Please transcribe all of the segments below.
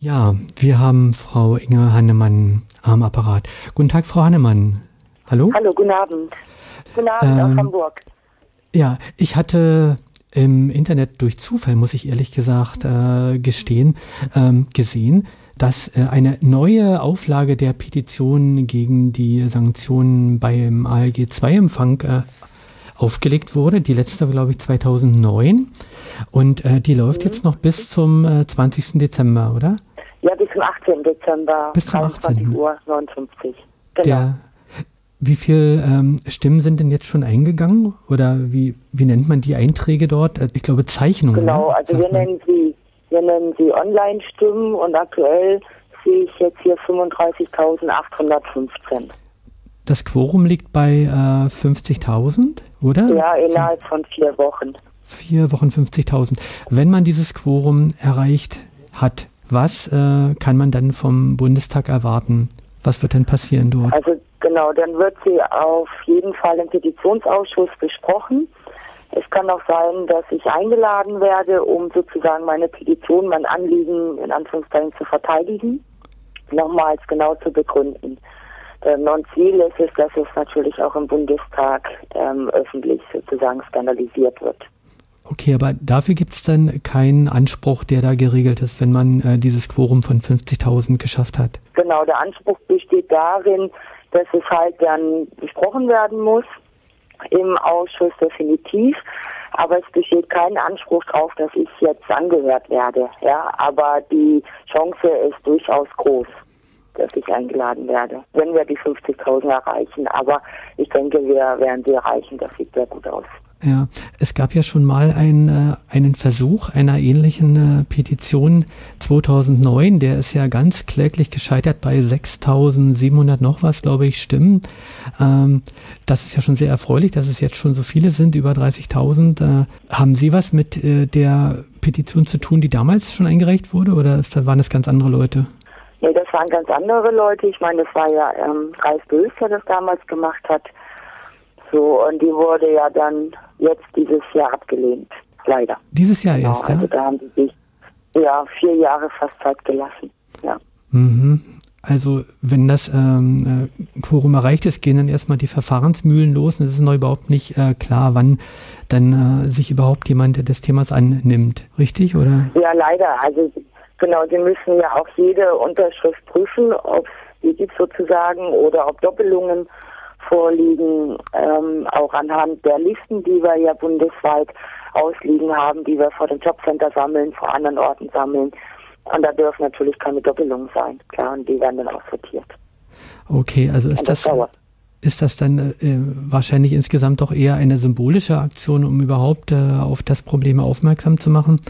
Ja, wir haben Frau Inge Hannemann am Apparat. Guten Tag, Frau Hannemann. Hallo? Hallo, guten Abend. Guten Abend ähm, aus Hamburg. Ja, ich hatte im Internet durch Zufall, muss ich ehrlich gesagt äh, gestehen, ähm, gesehen, dass äh, eine neue Auflage der Petition gegen die Sanktionen beim ALG 2-Empfang äh, aufgelegt wurde. Die letzte, glaube ich, 2009. Und äh, die läuft mhm. jetzt noch bis zum äh, 20. Dezember, oder? Ja, bis zum 18. Dezember. Bis zum 18. Uhr 59. Genau. Der, wie viele ähm, Stimmen sind denn jetzt schon eingegangen? Oder wie, wie nennt man die Einträge dort? Äh, ich glaube Zeichnungen. Genau, ne? also wir nennen, sie, wir nennen sie Online-Stimmen und aktuell sehe ich jetzt hier 35.815. Das Quorum liegt bei äh, 50.000, oder? Ja, innerhalb von vier Wochen. Vier Wochen 50.000. Wenn man dieses Quorum erreicht hat, was äh, kann man dann vom Bundestag erwarten? Was wird denn passieren dort? Also genau, dann wird sie auf jeden Fall im Petitionsausschuss besprochen. Es kann auch sein, dass ich eingeladen werde, um sozusagen meine Petition, mein Anliegen in Anführungszeichen zu verteidigen, nochmals genau zu begründen. Denn und Ziel ist es, dass es natürlich auch im Bundestag ähm, öffentlich sozusagen skandalisiert wird. Okay, aber dafür gibt es dann keinen Anspruch, der da geregelt ist, wenn man äh, dieses Quorum von 50.000 geschafft hat. Genau, der Anspruch besteht darin, dass es halt dann besprochen werden muss im Ausschuss definitiv. Aber es besteht kein Anspruch darauf, dass ich jetzt angehört werde. Ja, aber die Chance ist durchaus groß, dass ich eingeladen werde, wenn wir die 50.000 erreichen. Aber ich denke, wir werden sie erreichen. Das sieht sehr gut aus. Ja, es gab ja schon mal ein, äh, einen Versuch einer ähnlichen äh, Petition 2009, der ist ja ganz kläglich gescheitert bei 6700 noch was, glaube ich, Stimmen. Ähm, das ist ja schon sehr erfreulich, dass es jetzt schon so viele sind, über 30.000. Äh, haben Sie was mit äh, der Petition zu tun, die damals schon eingereicht wurde, oder ist, waren das ganz andere Leute? Nee, das waren ganz andere Leute. Ich meine, das war ja ähm, Ralf Bös, der das damals gemacht hat. So, und die wurde ja dann jetzt dieses Jahr abgelehnt. Leider. Dieses Jahr genau, erst, ja? Also da haben sie sich ja vier Jahre fast Zeit gelassen. Ja. Mhm. Also wenn das ähm, äh, Quorum erreicht ist, gehen dann erstmal die Verfahrensmühlen los und es ist noch überhaupt nicht äh, klar, wann dann äh, sich überhaupt jemand des Themas annimmt. Richtig, oder? Ja, leider. Also genau, sie müssen ja auch jede Unterschrift prüfen, ob es die gibt sozusagen oder ob Doppelungen vorliegen, ähm, auch anhand der Listen, die wir ja bundesweit ausliegen haben, die wir vor dem Jobcenter sammeln, vor anderen Orten sammeln. Und da dürfen natürlich keine Doppelungen sein, klar, und die werden dann auch sortiert. Okay, also ist das, das ist das dann äh, wahrscheinlich insgesamt doch eher eine symbolische Aktion, um überhaupt äh, auf das Problem aufmerksam zu machen?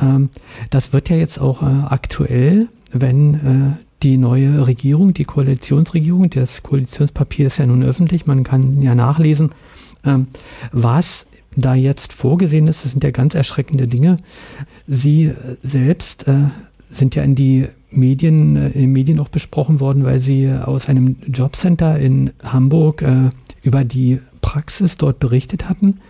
Ähm, das wird ja jetzt auch äh, aktuell, wenn äh, die neue Regierung, die Koalitionsregierung, das Koalitionspapier ist ja nun öffentlich, man kann ja nachlesen, ähm, was da jetzt vorgesehen ist. Das sind ja ganz erschreckende Dinge. Sie selbst äh, sind ja in die Medien, äh, in Medien auch besprochen worden, weil sie aus einem Jobcenter in Hamburg äh, über die Praxis dort berichtet hatten,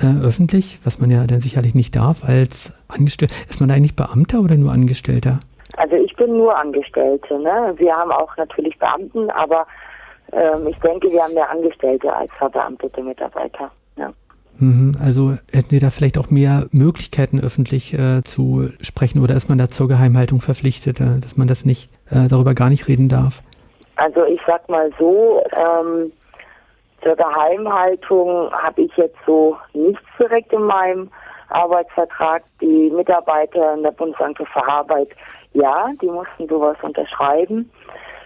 äh, öffentlich, was man ja dann sicherlich nicht darf als Angestellter. Ist man eigentlich Beamter oder nur Angestellter? Also ich bin nur Angestellte. Ne? Wir haben auch natürlich Beamten, aber ähm, ich denke, wir haben mehr Angestellte als verbeamtete Mitarbeiter. Ja. Mhm, also hätten Sie da vielleicht auch mehr Möglichkeiten, öffentlich äh, zu sprechen oder ist man da zur Geheimhaltung verpflichtet, äh, dass man das nicht äh, darüber gar nicht reden darf? Also ich sag mal so, ähm, zur Geheimhaltung habe ich jetzt so nichts direkt in meinem Arbeitsvertrag. Die Mitarbeiter in der Bundesagentur für Arbeit ja, die mussten sowas unterschreiben.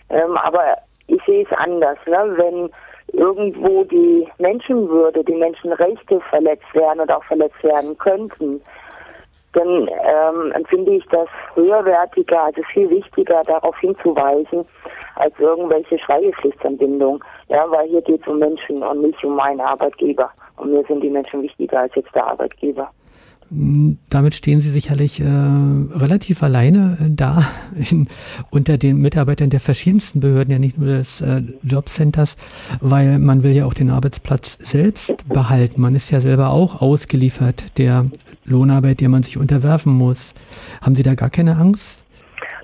Ähm, aber ich sehe es anders. Ne? Wenn irgendwo die Menschenwürde, die Menschenrechte verletzt werden oder auch verletzt werden könnten, dann ähm, empfinde ich das höherwertiger, also viel wichtiger, darauf hinzuweisen, als irgendwelche Schweigepflichtanbindungen. Ja, weil hier geht es um Menschen und nicht um meinen Arbeitgeber. Und mir sind die Menschen wichtiger als jetzt der Arbeitgeber. Damit stehen Sie sicherlich äh, relativ alleine äh, da in, unter den Mitarbeitern der verschiedensten Behörden, ja nicht nur des äh, Jobcenters, weil man will ja auch den Arbeitsplatz selbst behalten. Man ist ja selber auch ausgeliefert der Lohnarbeit, der man sich unterwerfen muss. Haben Sie da gar keine Angst?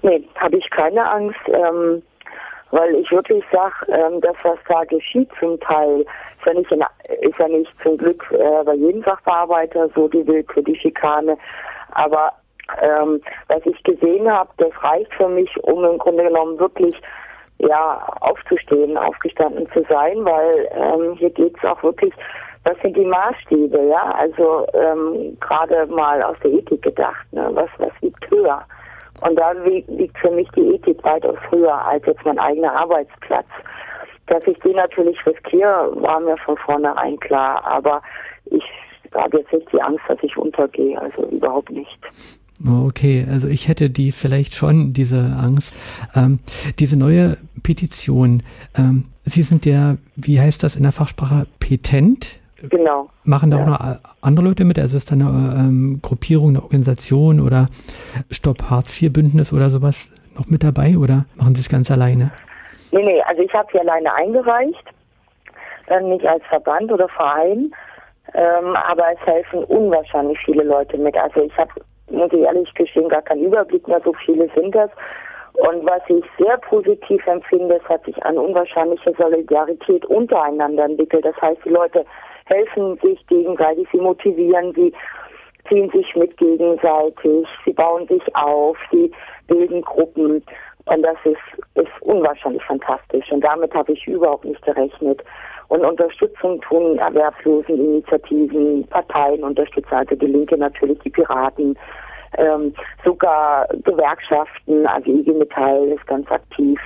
Nee, habe ich keine Angst, ähm, weil ich wirklich sage, ähm, das, was da geschieht zum Teil, ist ja nicht, in, ist ja nicht zum Glück äh, bei jedem Sachbearbeiter so die Willkür, die Schikane, aber ähm, was ich gesehen habe, das reicht für mich, um im Grunde genommen wirklich ja aufzustehen, aufgestanden zu sein, weil ähm, hier geht es auch wirklich, was sind die Maßstäbe, ja, also ähm, gerade mal aus der Ethik gedacht, ne? was, was liegt höher? Und da liegt für mich die Ethik weitaus höher als jetzt mein eigener Arbeitsplatz. Dass ich die natürlich riskiere, war mir von vornherein klar. Aber ich habe jetzt nicht die Angst, dass ich untergehe. Also überhaupt nicht. Okay, also ich hätte die vielleicht schon, diese Angst. Ähm, diese neue Petition, ähm, Sie sind ja, wie heißt das in der Fachsprache, petent? Genau. Machen da ja. auch noch andere Leute mit? Also ist da eine ähm, Gruppierung, eine Organisation oder Stopp Hartz IV Bündnis oder sowas noch mit dabei oder machen Sie es ganz alleine? Nee, nee, also ich habe sie alleine eingereicht, dann nicht als Verband oder Verein, ähm, aber es helfen unwahrscheinlich viele Leute mit. Also ich habe, muss ich ehrlich gestehen, gar keinen Überblick mehr, so viele sind das. Und was ich sehr positiv empfinde, es hat sich eine unwahrscheinliche Solidarität untereinander entwickelt. Das heißt, die Leute helfen sich gegenseitig, sie motivieren, sie ziehen sich mit gegenseitig, sie bauen sich auf, sie bilden Gruppen. Und das ist, ist unwahrscheinlich fantastisch. Und damit habe ich überhaupt nicht gerechnet. Und Unterstützung tun erwerbslosen Initiativen, Parteien unterstützen, also die Linke natürlich, die Piraten, ähm, sogar Gewerkschaften, also IG Metall ist ganz aktiv,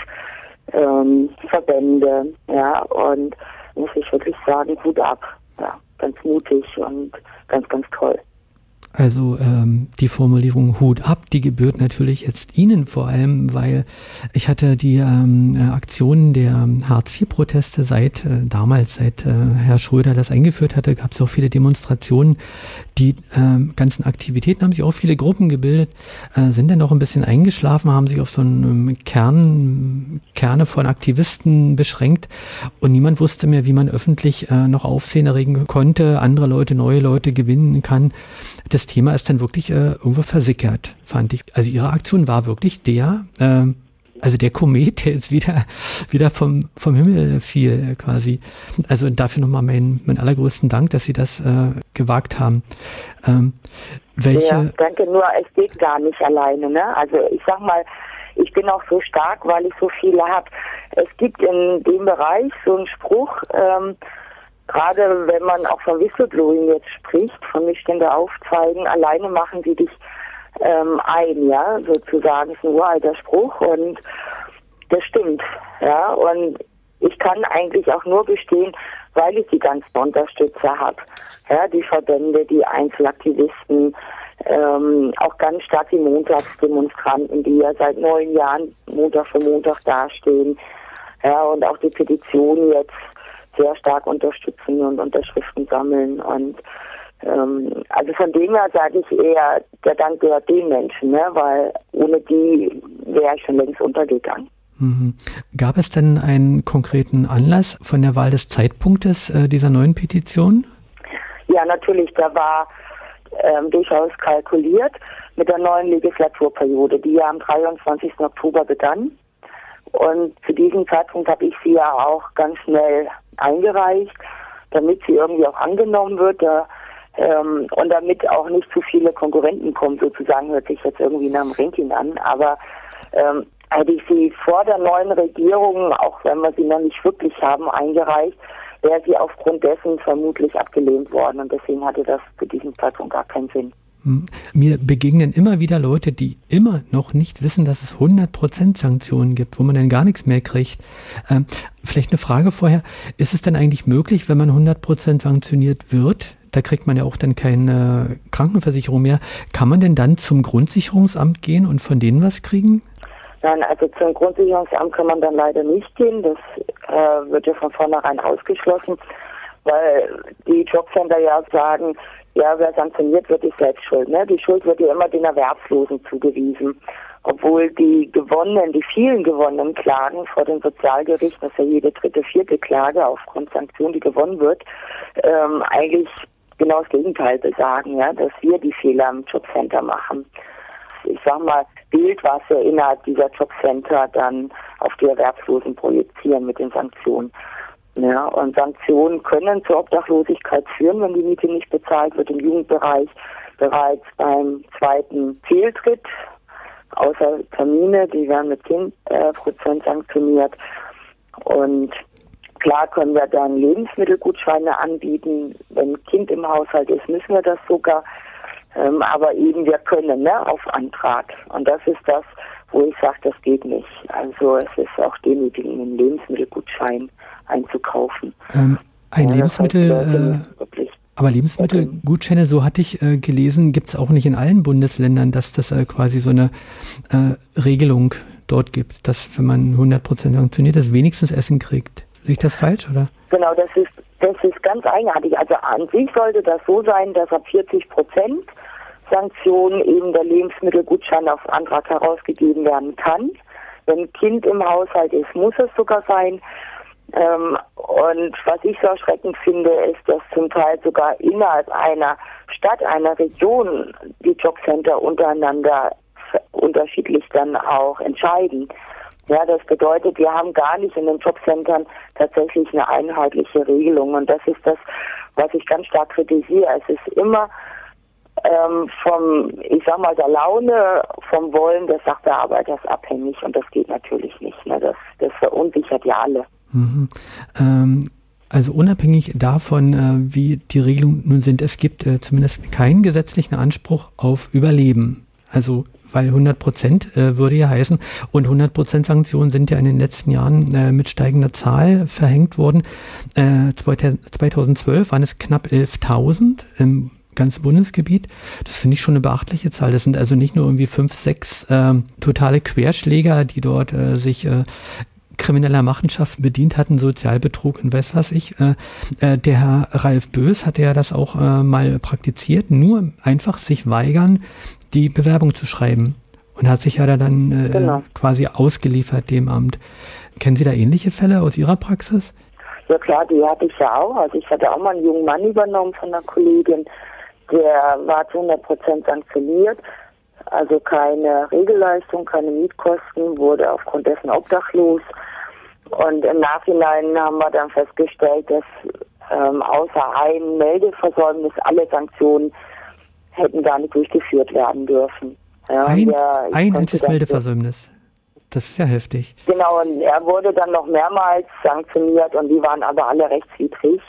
ähm, Verbände, ja, und muss ich wirklich sagen, gut ab ja, ganz mutig und ganz, ganz toll. Also ähm, die Formulierung Hut ab, die gebührt natürlich jetzt Ihnen vor allem, weil ich hatte die ähm, Aktionen der Hartz-IV-Proteste seit äh, damals, seit äh, Herr Schröder das eingeführt hatte, gab es auch viele Demonstrationen. Die äh, ganzen Aktivitäten haben sich auch viele Gruppen gebildet, äh, sind dann auch ein bisschen eingeschlafen, haben sich auf so einen ähm, Kern, Kerne von Aktivisten beschränkt und niemand wusste mehr, wie man öffentlich äh, noch Aufsehen erregen konnte, andere Leute, neue Leute gewinnen kann. Das Thema ist dann wirklich äh, irgendwo versickert, fand ich. Also ihre Aktion war wirklich der, äh, also der Komet, der jetzt wieder, wieder vom, vom Himmel fiel, quasi. Also dafür nochmal meinen, meinen allergrößten Dank, dass Sie das äh, gewagt haben. Ähm, welche ja, danke, nur es geht gar nicht alleine. Ne? Also ich sag mal, ich bin auch so stark, weil ich so viele habe. Es gibt in dem Bereich so einen Spruch, ähm, gerade wenn man auch von Whistleblowing jetzt spricht, von Missstände aufzeigen, alleine machen sie dich ähm, ein, ja, sozusagen, ist ein uralter Spruch und das stimmt, ja, und ich kann eigentlich auch nur bestehen, weil ich die ganzen Unterstützer habe, ja, die Verbände, die Einzelaktivisten, ähm, auch ganz stark die Montagsdemonstranten, die ja seit neun Jahren Montag für Montag dastehen, ja, und auch die Petition jetzt sehr stark unterstützen und Unterschriften sammeln. Und ähm, also von dem her sage ich eher, der Dank gehört den Menschen, ne? weil ohne die wäre ich schon längst untergegangen. Mhm. Gab es denn einen konkreten Anlass von der Wahl des Zeitpunktes äh, dieser neuen Petition? Ja, natürlich. Da war ähm, durchaus kalkuliert mit der neuen Legislaturperiode, die ja am 23. Oktober begann. Und zu diesem Zeitpunkt habe ich sie ja auch ganz schnell eingereicht, damit sie irgendwie auch angenommen wird. Da, ähm, und damit auch nicht zu viele Konkurrenten kommen, sozusagen, hört sich jetzt irgendwie nach dem Ranking an. Aber ähm, hätte ich sie vor der neuen Regierung, auch wenn wir sie noch nicht wirklich haben, eingereicht, wäre sie aufgrund dessen vermutlich abgelehnt worden. Und deswegen hatte das zu diesem Zeitpunkt gar keinen Sinn. Mir begegnen immer wieder Leute, die immer noch nicht wissen, dass es 100% Sanktionen gibt, wo man dann gar nichts mehr kriegt. Ähm, vielleicht eine Frage vorher. Ist es denn eigentlich möglich, wenn man 100% sanktioniert wird, da kriegt man ja auch dann keine Krankenversicherung mehr, kann man denn dann zum Grundsicherungsamt gehen und von denen was kriegen? Nein, also zum Grundsicherungsamt kann man dann leider nicht gehen. Das äh, wird ja von vornherein ausgeschlossen, weil die Jobcenter ja sagen, ja, wer sanktioniert wird, ist selbst schuld. Ne? Die Schuld wird ja immer den Erwerbslosen zugewiesen. Obwohl die gewonnenen, die vielen gewonnenen Klagen vor dem Sozialgericht, das ist ja jede dritte, vierte Klage aufgrund Sanktionen, die gewonnen wird, ähm, eigentlich genau das Gegenteil besagen, ja, dass wir die Fehler im Jobcenter machen. ich sag mal, Bild, was wir innerhalb dieser Jobcenter dann auf die Erwerbslosen projizieren mit den Sanktionen. Ja, und Sanktionen können zur Obdachlosigkeit führen, wenn die Miete nicht bezahlt wird im Jugendbereich. Bereits beim zweiten Fehltritt, außer Termine, die werden mit 10 äh, Prozent sanktioniert. Und klar können wir dann Lebensmittelgutscheine anbieten. Wenn ein Kind im Haushalt ist, müssen wir das sogar. Ähm, aber eben wir können, ne, auf Antrag. Und das ist das, wo ich sage, das geht nicht. Also es ist auch demütigend, einen Lebensmittelgutschein einzukaufen. Ähm, ein ja, Lebensmittel, heißt, äh, aber Lebensmittelgutscheine, so hatte ich äh, gelesen, gibt es auch nicht in allen Bundesländern, dass das äh, quasi so eine äh, Regelung dort gibt, dass wenn man 100% sanktioniert, das wenigstens Essen kriegt. Sehe ich das falsch, oder? Genau, das ist, das ist ganz eigenartig. Also an sich sollte das so sein, dass ab 40 Prozent Sanktionen eben der Lebensmittelgutschein auf Antrag herausgegeben werden kann. Wenn ein Kind im Haushalt ist, muss es sogar sein. Ähm, und was ich so erschreckend finde, ist, dass zum Teil sogar innerhalb einer Stadt, einer Region die Jobcenter untereinander unterschiedlich dann auch entscheiden. Ja, das bedeutet, wir haben gar nicht in den Jobcentern tatsächlich eine einheitliche Regelung. Und das ist das, was ich ganz stark kritisiere. Es ist immer ähm, vom, ich sag mal, der Laune, vom Wollen des Sachbearbeiters abhängig. Und das geht natürlich nicht. Ne? Das, das verunsichert ja alle. Mhm. Ähm, also unabhängig davon, äh, wie die Regelungen nun sind, es gibt äh, zumindest keinen gesetzlichen Anspruch auf Überleben. Also weil 100 Prozent äh, würde ja heißen und 100 Prozent Sanktionen sind ja in den letzten Jahren äh, mit steigender Zahl verhängt worden. Äh, 2012 waren es knapp 11.000 im ganzen Bundesgebiet. Das finde ich schon eine beachtliche Zahl. Das sind also nicht nur irgendwie fünf, sechs äh, totale Querschläger, die dort äh, sich äh, krimineller Machenschaften bedient hatten, Sozialbetrug und weiß was ich. Äh, äh, der Herr Ralf Bös hatte ja das auch äh, mal praktiziert, nur einfach sich weigern, die Bewerbung zu schreiben. Und hat sich ja dann äh, genau. quasi ausgeliefert dem Amt. Kennen Sie da ähnliche Fälle aus Ihrer Praxis? Ja klar, die hatte ich ja auch. Also ich hatte auch mal einen jungen Mann übernommen von einer Kollegin, der war zu 100 Prozent sanktioniert. Also keine Regelleistung, keine Mietkosten, wurde aufgrund dessen obdachlos. Und im Nachhinein haben wir dann festgestellt, dass ähm, außer ein Meldeversäumnis alle Sanktionen hätten gar nicht durchgeführt werden dürfen. Ja, ein, der, ein einziges Meldeversäumnis. Das ist ja heftig. Genau, und er wurde dann noch mehrmals sanktioniert und die waren aber alle rechtswidrig.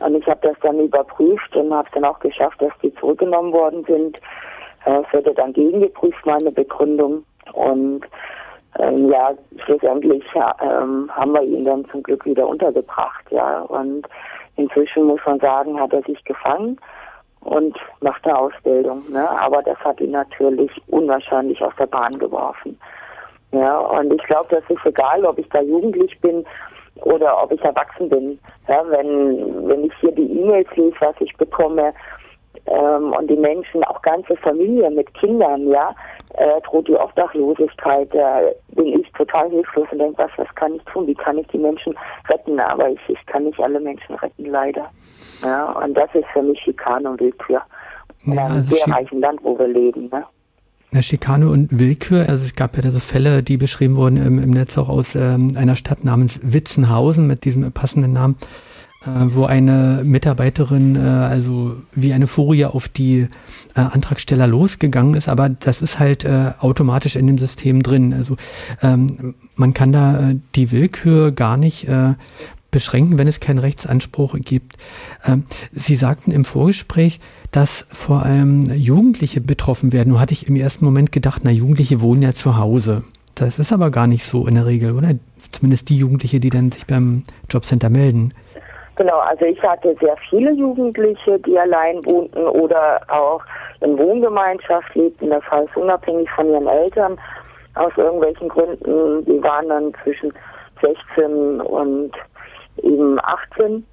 Und ich habe das dann überprüft und habe es dann auch geschafft, dass die zurückgenommen worden sind. Äh, es wurde dann gegengeprüft, meine Begründung. Und ähm, ja, schlussendlich ähm, haben wir ihn dann zum Glück wieder untergebracht, ja. Und inzwischen muss man sagen, hat er sich gefangen und macht eine Ausbildung. Ne? Aber das hat ihn natürlich unwahrscheinlich aus der Bahn geworfen. Ja, und ich glaube, das ist egal, ob ich da jugendlich bin oder ob ich erwachsen bin. Ja, wenn, wenn ich hier die E-Mails lese, was ich bekomme, ähm, und die Menschen, auch ganze Familien mit Kindern, ja, äh, droht die Obdachlosigkeit, da bin ich total hilflos und denke, was, was kann ich tun? Wie kann ich die Menschen retten? Aber ich, ich kann nicht alle Menschen retten, leider. Ja, und das ist für mich Schikane und Willkür. In ja, einem also sehr reichen Land, wo wir leben. Ne? Ja, Schikane und Willkür, also es gab ja so Fälle, die beschrieben wurden im, im Netz auch aus ähm, einer Stadt namens Witzenhausen mit diesem passenden Namen, wo eine Mitarbeiterin äh, also wie eine Furie auf die äh, Antragsteller losgegangen ist, aber das ist halt äh, automatisch in dem System drin. Also ähm, man kann da äh, die Willkür gar nicht äh, beschränken, wenn es keinen Rechtsanspruch gibt. Ähm, Sie sagten im Vorgespräch, dass vor allem Jugendliche betroffen werden. Nur hatte ich im ersten Moment gedacht, na, Jugendliche wohnen ja zu Hause. Das ist aber gar nicht so in der Regel, oder? Zumindest die Jugendliche, die dann sich beim Jobcenter melden. Genau, also ich hatte sehr viele Jugendliche, die allein wohnten oder auch in Wohngemeinschaft lebten, das heißt unabhängig von ihren Eltern aus irgendwelchen Gründen. Die waren dann zwischen 16 und eben 18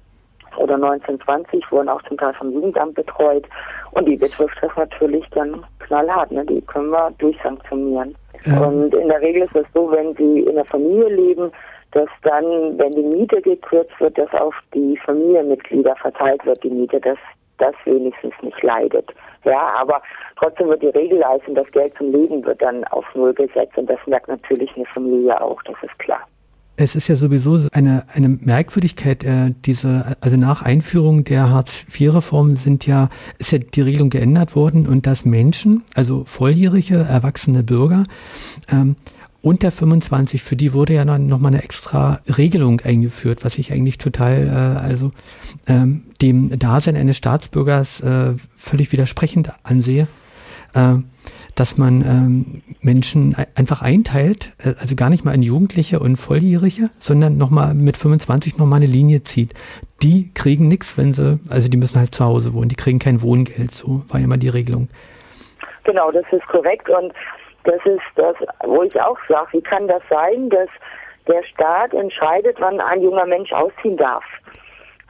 oder 19, 20 wurden auch zum Teil vom Jugendamt betreut. Und die betrifft das natürlich dann knallhart. Ne? Die können wir durchsanktionieren. Ja. Und in der Regel ist es so, wenn sie in der Familie leben, dass dann, wenn die Miete gekürzt wird, dass auf die Familienmitglieder verteilt wird, die Miete, dass das wenigstens nicht leidet. Ja, aber trotzdem wird die Regel heißen, das Geld zum Leben wird dann auf Null gesetzt und das merkt natürlich eine Familie auch, das ist klar. Es ist ja sowieso eine, eine Merkwürdigkeit, äh, diese, also nach Einführung der Hartz-IV-Reform sind ja, ist ja die Regelung geändert worden und dass Menschen, also volljährige, erwachsene Bürger, ähm, unter 25, für die wurde ja dann nochmal eine extra Regelung eingeführt, was ich eigentlich total, äh, also ähm, dem Dasein eines Staatsbürgers äh, völlig widersprechend ansehe. Äh, dass man ähm, Menschen einfach einteilt, äh, also gar nicht mal in Jugendliche und Volljährige, sondern nochmal mit 25 nochmal eine Linie zieht. Die kriegen nichts, wenn sie, also die müssen halt zu Hause wohnen, die kriegen kein Wohngeld, so war ja mal die Regelung. Genau, das ist korrekt und das ist das, wo ich auch sage, wie kann das sein, dass der Staat entscheidet, wann ein junger Mensch ausziehen darf.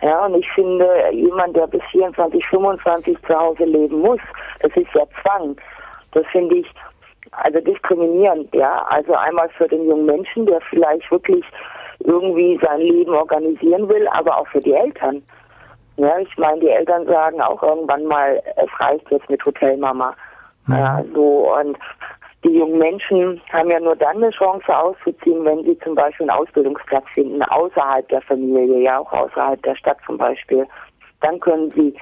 Ja, und ich finde, jemand, der bis 24, 25 zu Hause leben muss, das ist ja Zwang. Das finde ich also diskriminierend, ja. Also einmal für den jungen Menschen, der vielleicht wirklich irgendwie sein Leben organisieren will, aber auch für die Eltern. Ja, ich meine, die Eltern sagen auch irgendwann mal, es reicht jetzt mit Hotelmama. Mhm. Ja, so und die jungen Menschen haben ja nur dann eine Chance auszuziehen, wenn sie zum Beispiel einen Ausbildungsplatz finden, außerhalb der Familie, ja auch außerhalb der Stadt zum Beispiel. Dann können sie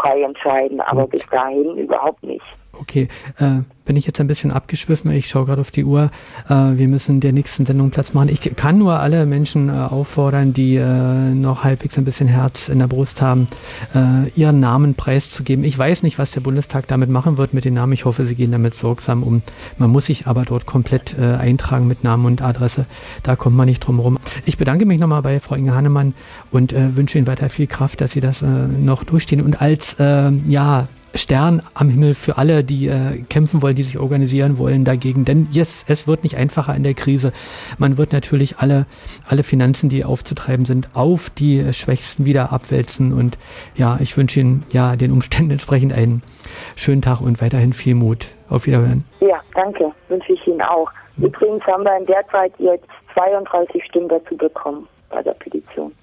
frei entscheiden, aber bis dahin überhaupt nicht. Okay, äh, bin ich jetzt ein bisschen abgeschwiffen. Ich schaue gerade auf die Uhr. Äh, wir müssen der nächsten Sendung Platz machen. Ich kann nur alle Menschen äh, auffordern, die äh, noch halbwegs ein bisschen Herz in der Brust haben, äh, ihren Namen preiszugeben. Ich weiß nicht, was der Bundestag damit machen wird mit den Namen. Ich hoffe, sie gehen damit sorgsam um. Man muss sich aber dort komplett äh, eintragen mit Namen und Adresse. Da kommt man nicht drum rum. Ich bedanke mich nochmal bei Frau Inge Hannemann und wünsche Ihnen weiter viel Kraft, dass Sie das noch durchstehen und als ja Stern am Himmel für alle, die äh, kämpfen wollen, die sich organisieren wollen dagegen. Denn yes, es wird nicht einfacher in der Krise. Man wird natürlich alle, alle Finanzen, die aufzutreiben sind, auf die Schwächsten wieder abwälzen. Und ja, ich wünsche Ihnen ja den Umständen entsprechend einen schönen Tag und weiterhin viel Mut. Auf Wiederhören. Ja, danke. Wünsche ich Ihnen auch. Übrigens haben wir in der Zeit jetzt 32 Stimmen dazu bekommen bei der Petition.